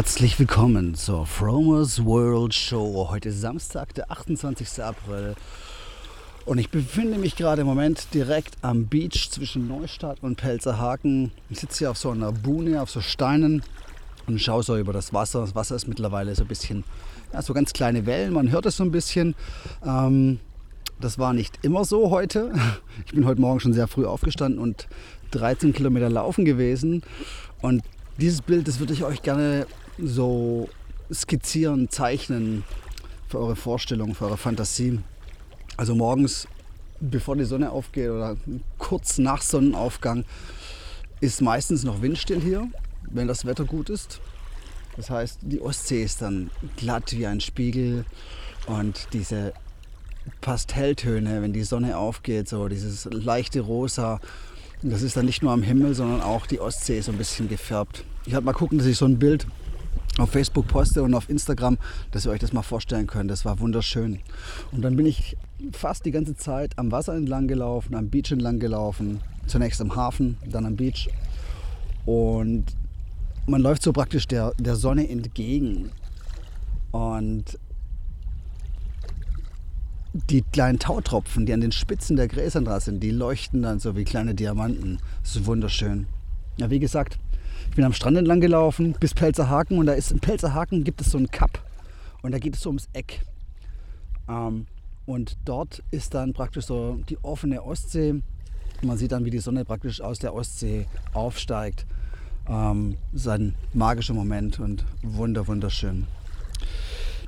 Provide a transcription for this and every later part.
Herzlich willkommen zur Fromers World Show. Heute Samstag, der 28. April. Und ich befinde mich gerade im Moment direkt am Beach zwischen Neustadt und Pelzerhaken. Ich sitze hier auf so einer Buhne, auf so Steinen und schaue so über das Wasser. Das Wasser ist mittlerweile so ein bisschen, ja, so ganz kleine Wellen. Man hört es so ein bisschen. Ähm, das war nicht immer so heute. Ich bin heute Morgen schon sehr früh aufgestanden und 13 Kilometer laufen gewesen. Und dieses Bild, das würde ich euch gerne so skizzieren, zeichnen für eure Vorstellung, für eure Fantasie. Also morgens, bevor die Sonne aufgeht oder kurz nach Sonnenaufgang, ist meistens noch windstill hier, wenn das Wetter gut ist. Das heißt, die Ostsee ist dann glatt wie ein Spiegel und diese Pastelltöne, wenn die Sonne aufgeht, so dieses leichte Rosa, das ist dann nicht nur am Himmel, sondern auch die Ostsee ist so ein bisschen gefärbt. Ich werde mal gucken, dass ich so ein Bild auf Facebook poste und auf Instagram, dass ihr euch das mal vorstellen könnt. Das war wunderschön. Und dann bin ich fast die ganze Zeit am Wasser entlang gelaufen, am Beach entlang gelaufen. Zunächst am Hafen, dann am Beach. Und man läuft so praktisch der, der Sonne entgegen. Und die kleinen Tautropfen, die an den Spitzen der Gräser dran sind, die leuchten dann so wie kleine Diamanten. Das ist wunderschön. Ja, wie gesagt, ich bin am Strand entlang gelaufen bis Pelzerhaken und da ist in Pelzerhaken gibt es so einen Kap und da geht es so ums Eck. Ähm, und dort ist dann praktisch so die offene Ostsee. Man sieht dann, wie die Sonne praktisch aus der Ostsee aufsteigt. Ähm, ein magischer Moment und wunder, wunderschön.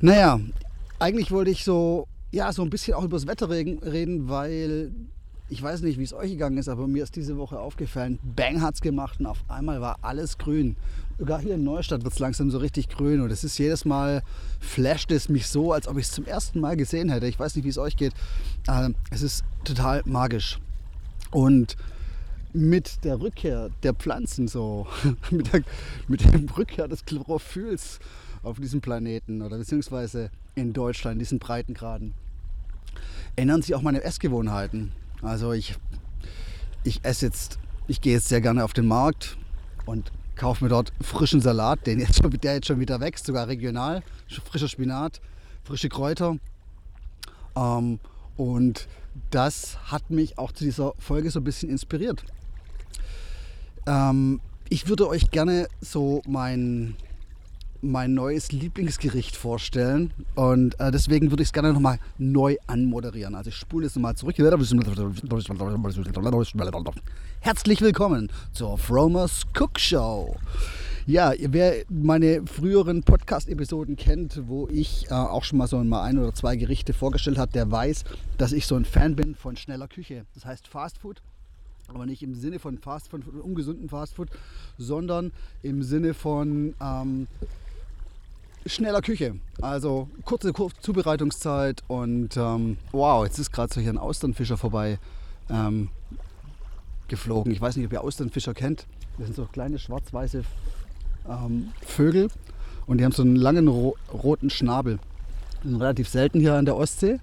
Naja, eigentlich wollte ich so, ja, so ein bisschen auch über das Wetter reden, weil ich weiß nicht, wie es euch gegangen ist, aber mir ist diese Woche aufgefallen, Bang hat es gemacht und auf einmal war alles grün. Sogar hier in Neustadt wird es langsam so richtig grün und es ist jedes Mal, flasht es mich so, als ob ich es zum ersten Mal gesehen hätte. Ich weiß nicht, wie es euch geht. Ähm, es ist total magisch. Und mit der Rückkehr der Pflanzen so, mit, der, mit der Rückkehr des Chlorophylls auf diesem Planeten oder beziehungsweise in Deutschland, diesen Breitengraden, ändern sich auch meine Essgewohnheiten. Also ich, ich esse jetzt, ich gehe jetzt sehr gerne auf den Markt und kaufe mir dort frischen Salat, den jetzt, der jetzt schon wieder wächst, sogar regional, frischer Spinat, frische Kräuter. Ähm, und das hat mich auch zu dieser Folge so ein bisschen inspiriert. Ähm, ich würde euch gerne so mein, mein neues Lieblingsgericht vorstellen. Und äh, deswegen würde ich es gerne nochmal neu anmoderieren. Also ich spule es nochmal zurück. Herzlich willkommen zur Fromers Cook Show. Ja, wer meine früheren Podcast-Episoden kennt, wo ich äh, auch schon mal so mal ein oder zwei Gerichte vorgestellt habe, der weiß, dass ich so ein Fan bin von schneller Küche. Das heißt Fast Food aber nicht im Sinne von Fast von ungesunden Fastfood, sondern im Sinne von ähm, schneller Küche. Also kurze Zubereitungszeit und ähm, wow, jetzt ist gerade so hier ein Austernfischer vorbei ähm, geflogen. Ich weiß nicht, ob ihr Austernfischer kennt. Das sind so kleine schwarz-weiße ähm, Vögel und die haben so einen langen ro roten Schnabel. Die sind relativ selten hier an der Ostsee.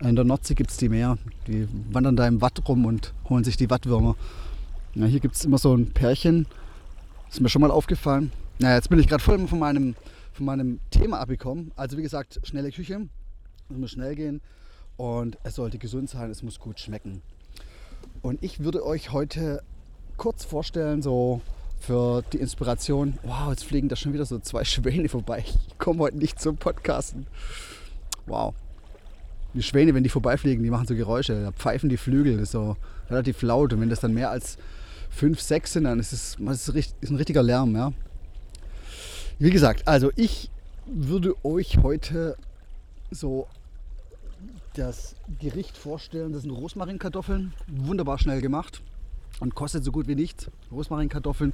In der Nordsee gibt es die mehr. Die wandern da im Watt rum und holen sich die Wattwürmer. Ja, hier gibt es immer so ein Pärchen. Ist mir schon mal aufgefallen. Naja, jetzt bin ich gerade voll von meinem von meinem Thema abgekommen. Also wie gesagt, schnelle Küche. Es muss schnell gehen und es sollte gesund sein, es muss gut schmecken. Und ich würde euch heute kurz vorstellen, so für die Inspiration. Wow, jetzt fliegen da schon wieder so zwei Schwäne vorbei. Ich komme heute nicht zum Podcasten. Wow. Die Schwäne, wenn die vorbeifliegen, die machen so Geräusche. Da pfeifen die Flügel, das ist so relativ laut. Und wenn das dann mehr als fünf, sechs sind, dann ist es, ist ein richtiger Lärm. Ja? Wie gesagt, also ich würde euch heute so das Gericht vorstellen. Das sind Rosmarinkartoffeln, wunderbar schnell gemacht. und kostet so gut wie nichts. Rosmarinkartoffeln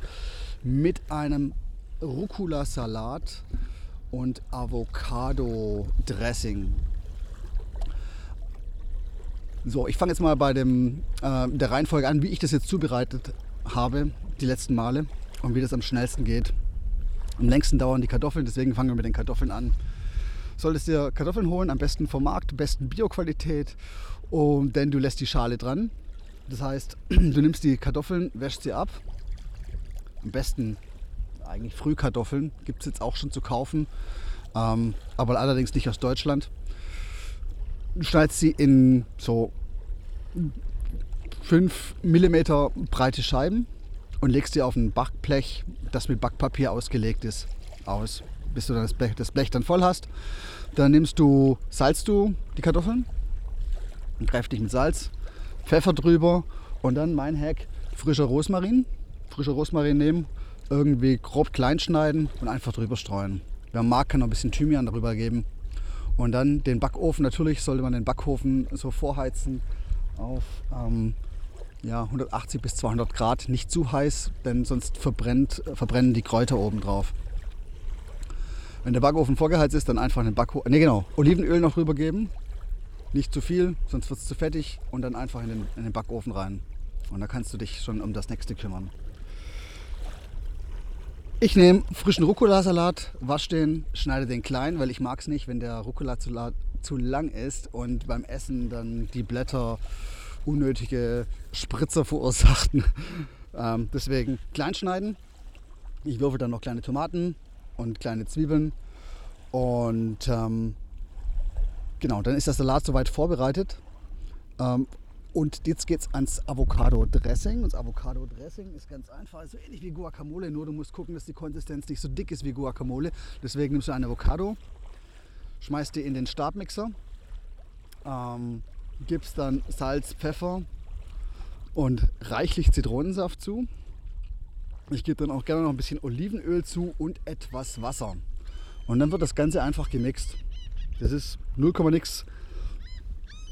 mit einem Rucola-Salat und Avocado-Dressing. So, ich fange jetzt mal bei dem, äh, der Reihenfolge an, wie ich das jetzt zubereitet habe, die letzten Male und wie das am schnellsten geht. Am längsten dauern die Kartoffeln, deswegen fangen wir mit den Kartoffeln an. Solltest dir Kartoffeln holen, am besten vom Markt, besten Bioqualität, und, denn du lässt die Schale dran. Das heißt, du nimmst die Kartoffeln, wäschst sie ab. Am besten eigentlich Frühkartoffeln, gibt es jetzt auch schon zu kaufen, ähm, aber allerdings nicht aus Deutschland. Du schneidest sie in so 5 mm breite Scheiben und legst sie auf ein Backblech, das mit Backpapier ausgelegt ist, aus, bis du dann das Blech, das Blech dann voll hast. Dann nimmst du, salzt du die Kartoffeln, kräftig mit Salz, Pfeffer drüber und dann mein Hack, frischer Rosmarin. Frischer Rosmarin nehmen, irgendwie grob klein schneiden und einfach drüber streuen. Wer mag, kann noch ein bisschen Thymian darüber geben. Und dann den Backofen, natürlich sollte man den Backofen so vorheizen auf ähm, ja, 180 bis 200 Grad, nicht zu heiß, denn sonst verbrennt, äh, verbrennen die Kräuter oben drauf. Wenn der Backofen vorgeheizt ist, dann einfach den Backofen, ne genau, Olivenöl noch rüber geben, nicht zu viel, sonst wird es zu fettig und dann einfach in den, in den Backofen rein. Und da kannst du dich schon um das nächste kümmern. Ich nehme frischen Rucola-Salat, wasche den, schneide den klein, weil ich mag es nicht, wenn der Rucola-Salat zu lang ist und beim Essen dann die Blätter unnötige Spritzer verursachten. Ähm, deswegen klein schneiden. Ich würfel dann noch kleine Tomaten und kleine Zwiebeln. Und ähm, genau, dann ist der Salat soweit vorbereitet. Ähm, und jetzt geht es ans Avocado-Dressing. Das Avocado-Dressing ist ganz einfach, so ähnlich wie Guacamole, nur du musst gucken, dass die Konsistenz nicht so dick ist wie Guacamole. Deswegen nimmst du ein Avocado, schmeißt die in den Stabmixer, ähm, gibst dann Salz, Pfeffer und reichlich Zitronensaft zu. Ich gebe dann auch gerne noch ein bisschen Olivenöl zu und etwas Wasser. Und dann wird das Ganze einfach gemixt. Das ist 0, nix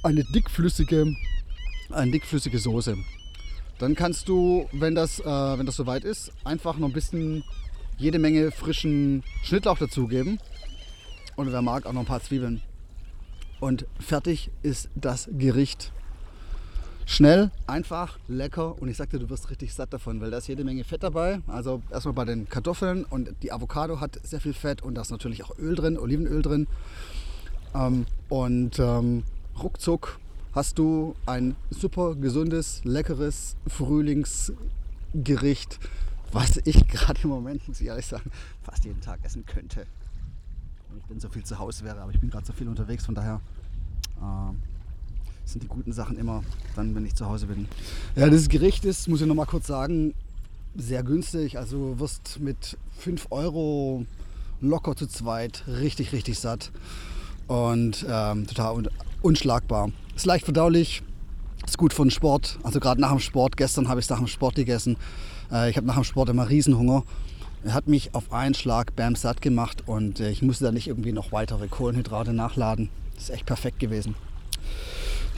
eine dickflüssige, eine dickflüssige Soße. Dann kannst du, wenn das, äh, wenn das soweit ist, einfach noch ein bisschen jede Menge frischen Schnittlauch dazugeben. Und wer mag, auch noch ein paar Zwiebeln. Und fertig ist das Gericht. Schnell, einfach, lecker und ich sagte, du wirst richtig satt davon, weil da ist jede Menge Fett dabei. Also erstmal bei den Kartoffeln und die Avocado hat sehr viel Fett und da ist natürlich auch Öl drin, Olivenöl drin. Ähm, und ähm, ruckzuck hast du ein super gesundes, leckeres Frühlingsgericht, was ich gerade im Moment, muss ich ehrlich sagen, fast jeden Tag essen könnte wenn ich denn so viel zu Hause wäre. Aber ich bin gerade so viel unterwegs, von daher äh, sind die guten Sachen immer dann, wenn ich zu Hause bin. Ja, dieses Gericht ist, muss ich noch mal kurz sagen, sehr günstig. Also du wirst mit 5 Euro locker zu zweit richtig, richtig satt und ähm, total un unschlagbar. Ist leicht verdaulich, ist gut für den Sport. Also gerade nach dem Sport, gestern habe ich es nach dem Sport gegessen. Äh, ich habe nach dem Sport immer Riesenhunger er hat mich auf einen Schlag bam satt gemacht und äh, ich musste da nicht irgendwie noch weitere Kohlenhydrate nachladen. Das ist echt perfekt gewesen.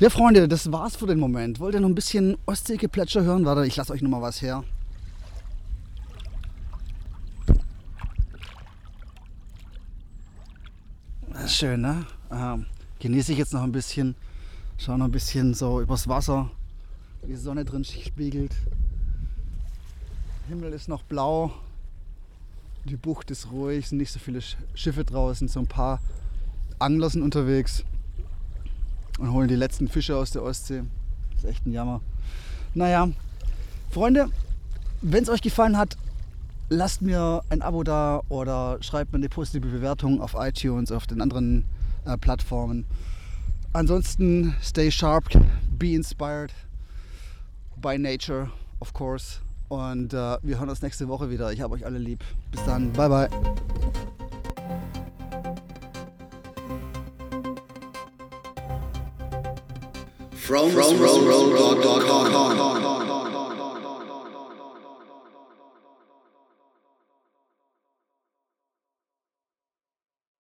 Ja, Freunde, das war's für den Moment. Wollt ihr noch ein bisschen Ostseegeplätscher hören? Warte, ich lasse euch noch mal was her. Schön, ne? Ähm, genieße ich jetzt noch ein bisschen. Schau noch ein bisschen so übers Wasser, wie die Sonne drin spiegelt. Himmel ist noch blau. Die Bucht ist ruhig, sind nicht so viele Schiffe draußen, so ein paar Angler sind unterwegs und holen die letzten Fische aus der Ostsee. Das ist echt ein Jammer. Naja, Freunde, wenn es euch gefallen hat, lasst mir ein Abo da oder schreibt mir eine positive Bewertung auf iTunes, auf den anderen äh, Plattformen. Ansonsten stay sharp, be inspired by nature, of course. Und äh, wir hören uns nächste Woche wieder. Ich habe euch alle lieb. Bis dann. Bye, bye. From, from, from, from, from, from, from, from, from.